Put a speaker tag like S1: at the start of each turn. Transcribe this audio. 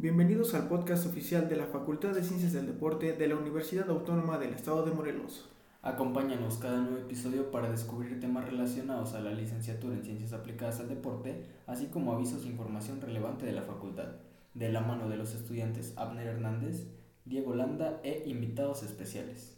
S1: Bienvenidos al podcast oficial de la Facultad de Ciencias del Deporte de la Universidad Autónoma del Estado de Morelos.
S2: Acompáñanos cada nuevo episodio para descubrir temas relacionados a la licenciatura en Ciencias Aplicadas al Deporte, así como avisos e información relevante de la facultad, de la mano de los estudiantes Abner Hernández, Diego Landa e invitados especiales.